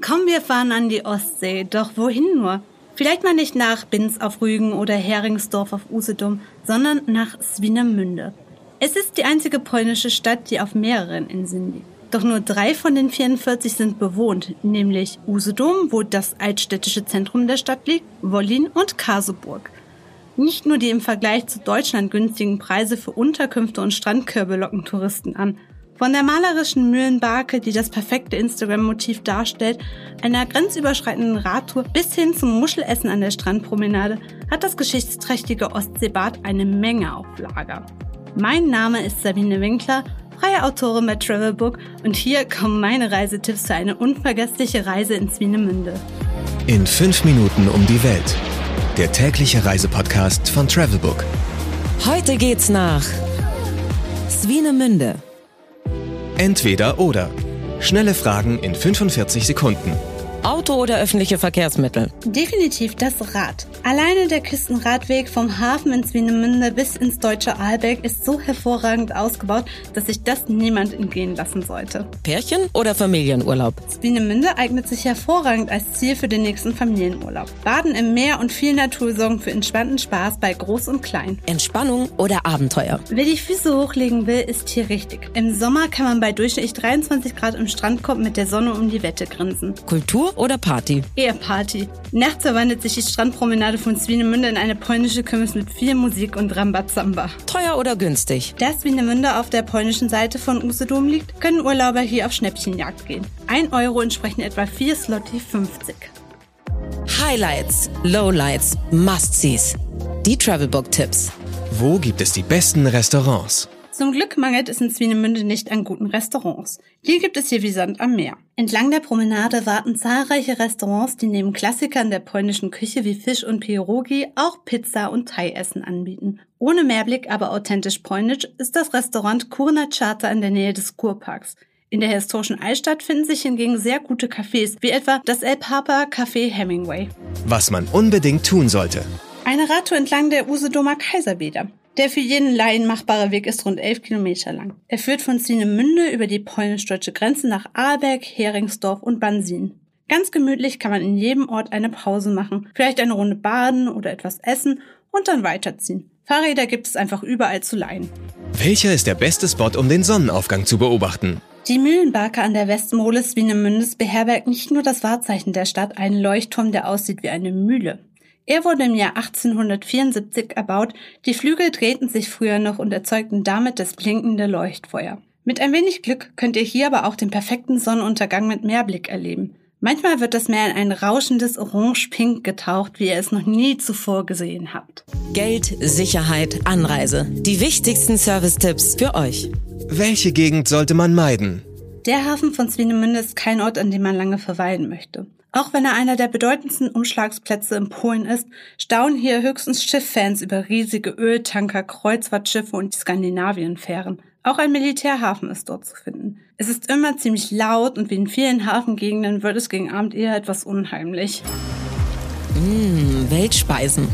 Komm, wir fahren an die Ostsee. Doch wohin nur? Vielleicht mal nicht nach Binz auf Rügen oder Heringsdorf auf Usedom, sondern nach Swinemünde. Es ist die einzige polnische Stadt, die auf mehreren Inseln liegt. Doch nur drei von den 44 sind bewohnt, nämlich Usedom, wo das altstädtische Zentrum der Stadt liegt, Wollin und Kaseburg. Nicht nur die im Vergleich zu Deutschland günstigen Preise für Unterkünfte und Strandkörbe locken Touristen an. Von der malerischen Mühlenbarke, die das perfekte Instagram-Motiv darstellt, einer grenzüberschreitenden Radtour bis hin zum Muschelessen an der Strandpromenade hat das geschichtsträchtige Ostseebad eine Menge auf Lager. Mein Name ist Sabine Winkler freie Autorin bei Travelbook und hier kommen meine Reisetipps für eine unvergessliche Reise in Swinemünde. In fünf Minuten um die Welt. Der tägliche Reisepodcast von Travelbook. Heute geht's nach Swinemünde. Entweder oder. Schnelle Fragen in 45 Sekunden. Auto oder öffentliche Verkehrsmittel? Definitiv das Rad. Alleine der Küstenradweg vom Hafen in Swinemünde bis ins deutsche Aalbeck ist so hervorragend ausgebaut, dass sich das niemand entgehen lassen sollte. Pärchen oder Familienurlaub? Swinemünde eignet sich hervorragend als Ziel für den nächsten Familienurlaub. Baden im Meer und viel Natur sorgen für entspannten Spaß bei Groß und Klein. Entspannung oder Abenteuer? Wer die Füße hochlegen will, ist hier richtig. Im Sommer kann man bei durchschnittlich 23 Grad im Strandkorb mit der Sonne um die Wette grinsen. Kultur oder Party? Eher Party. Nachts verwandelt sich die Strandpromenade von Swinemünde in eine polnische Kirmes mit viel Musik und Rambazamba. Teuer oder günstig? Da Swinemünde auf der polnischen Seite von Usedom liegt, können Urlauber hier auf Schnäppchenjagd gehen. Ein Euro entsprechen etwa 4 Slotti 50. Highlights, Lowlights, Must-Sees. Die Travelbook-Tipps. Wo gibt es die besten Restaurants? Zum Glück mangelt es in Swinemünde nicht an guten Restaurants. Hier gibt es hier wie Sand am Meer. Entlang der Promenade warten zahlreiche Restaurants, die neben Klassikern der polnischen Küche wie Fisch und Pierogi auch Pizza und Thai-Essen anbieten. Ohne Mehrblick, aber authentisch polnisch ist das Restaurant Kurna Charta in der Nähe des Kurparks. In der historischen Altstadt finden sich hingegen sehr gute Cafés, wie etwa das El Papa Café Hemingway. Was man unbedingt tun sollte. Eine Radtour entlang der Usedomer Kaiserbäder. Der für jeden Laien machbare Weg ist rund elf Kilometer lang. Er führt von Sienemünde über die polnisch-deutsche Grenze nach Ahlberg, Heringsdorf und Bansin. Ganz gemütlich kann man in jedem Ort eine Pause machen, vielleicht eine Runde baden oder etwas essen und dann weiterziehen. Fahrräder gibt es einfach überall zu leihen. Welcher ist der beste Spot, um den Sonnenaufgang zu beobachten? Die Mühlenbarke an der Westmole Swinemündes beherbergt nicht nur das Wahrzeichen der Stadt, einen Leuchtturm, der aussieht wie eine Mühle. Er wurde im Jahr 1874 erbaut, die Flügel drehten sich früher noch und erzeugten damit das blinkende Leuchtfeuer. Mit ein wenig Glück könnt ihr hier aber auch den perfekten Sonnenuntergang mit Meerblick erleben. Manchmal wird das Meer in ein rauschendes Orange-Pink getaucht, wie ihr es noch nie zuvor gesehen habt. Geld, Sicherheit, Anreise. Die wichtigsten Service-Tipps für euch. Welche Gegend sollte man meiden? Der Hafen von Swinemünde ist kein Ort, an dem man lange verweilen möchte. Auch wenn er einer der bedeutendsten Umschlagsplätze in Polen ist, staunen hier höchstens Schifffans über riesige Öltanker, Kreuzfahrtschiffe und die Skandinavienfähren. Auch ein Militärhafen ist dort zu finden. Es ist immer ziemlich laut und wie in vielen Hafengegenden wird es gegen Abend eher etwas unheimlich. Mmh, Weltspeisen.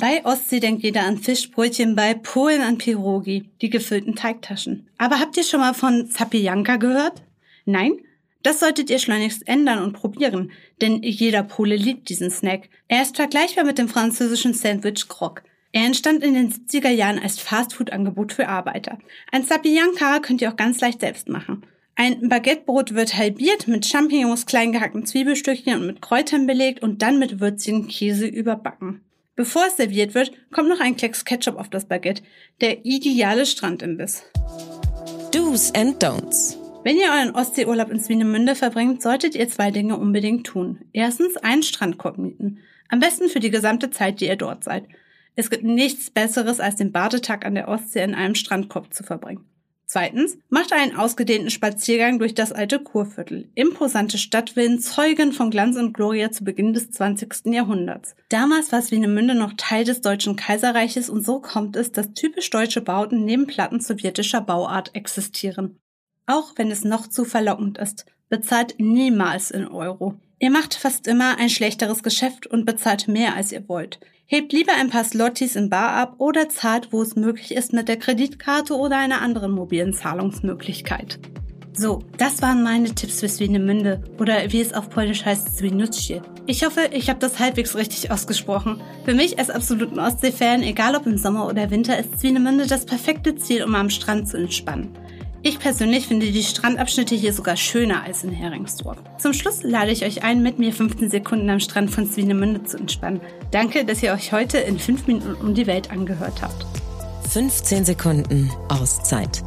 Bei Ostsee denkt jeder an Fischbrötchen, bei Polen an Pirogi, die gefüllten Teigtaschen. Aber habt ihr schon mal von Zapijanka gehört? Nein? Das solltet ihr schleunigst ändern und probieren, denn jeder Pole liebt diesen Snack. Er ist vergleichbar mit dem französischen Sandwich Croc. Er entstand in den 70er Jahren als Fastfood-Angebot für Arbeiter. Ein Sapienka könnt ihr auch ganz leicht selbst machen. Ein Baguettebrot wird halbiert, mit Champignons, klein gehackten Zwiebelstückchen und mit Kräutern belegt und dann mit würzigen Käse überbacken. Bevor es serviert wird, kommt noch ein Klecks Ketchup auf das Baguette. Der ideale Strandimbiss. Do's and Don'ts. Wenn ihr euren Ostseeurlaub in Swinemünde verbringt, solltet ihr zwei Dinge unbedingt tun. Erstens einen Strandkorb mieten. Am besten für die gesamte Zeit, die ihr dort seid. Es gibt nichts Besseres, als den Badetag an der Ostsee in einem Strandkorb zu verbringen. Zweitens, macht einen ausgedehnten Spaziergang durch das alte Kurviertel. Imposante Stadtvillen zeugen von Glanz und Gloria zu Beginn des 20. Jahrhunderts. Damals war Swinemünde noch Teil des Deutschen Kaiserreiches und so kommt es, dass typisch deutsche Bauten neben Platten sowjetischer Bauart existieren. Auch wenn es noch zu verlockend ist, bezahlt niemals in Euro. Ihr macht fast immer ein schlechteres Geschäft und bezahlt mehr als ihr wollt. Hebt lieber ein paar Slotties in Bar ab oder zahlt, wo es möglich ist, mit der Kreditkarte oder einer anderen mobilen Zahlungsmöglichkeit. So, das waren meine Tipps für Swinemünde oder wie es auf Polnisch heißt Swinutje. Ich hoffe, ich habe das halbwegs richtig ausgesprochen. Für mich als absoluten Ostsee-Fan, egal ob im Sommer oder Winter, ist Swinemünde das perfekte Ziel, um am Strand zu entspannen. Ich persönlich finde die Strandabschnitte hier sogar schöner als in Heringsdorf. Zum Schluss lade ich euch ein, mit mir 15 Sekunden am Strand von Swinemünde zu entspannen. Danke, dass ihr euch heute in 5 Minuten um die Welt angehört habt. 15 Sekunden Auszeit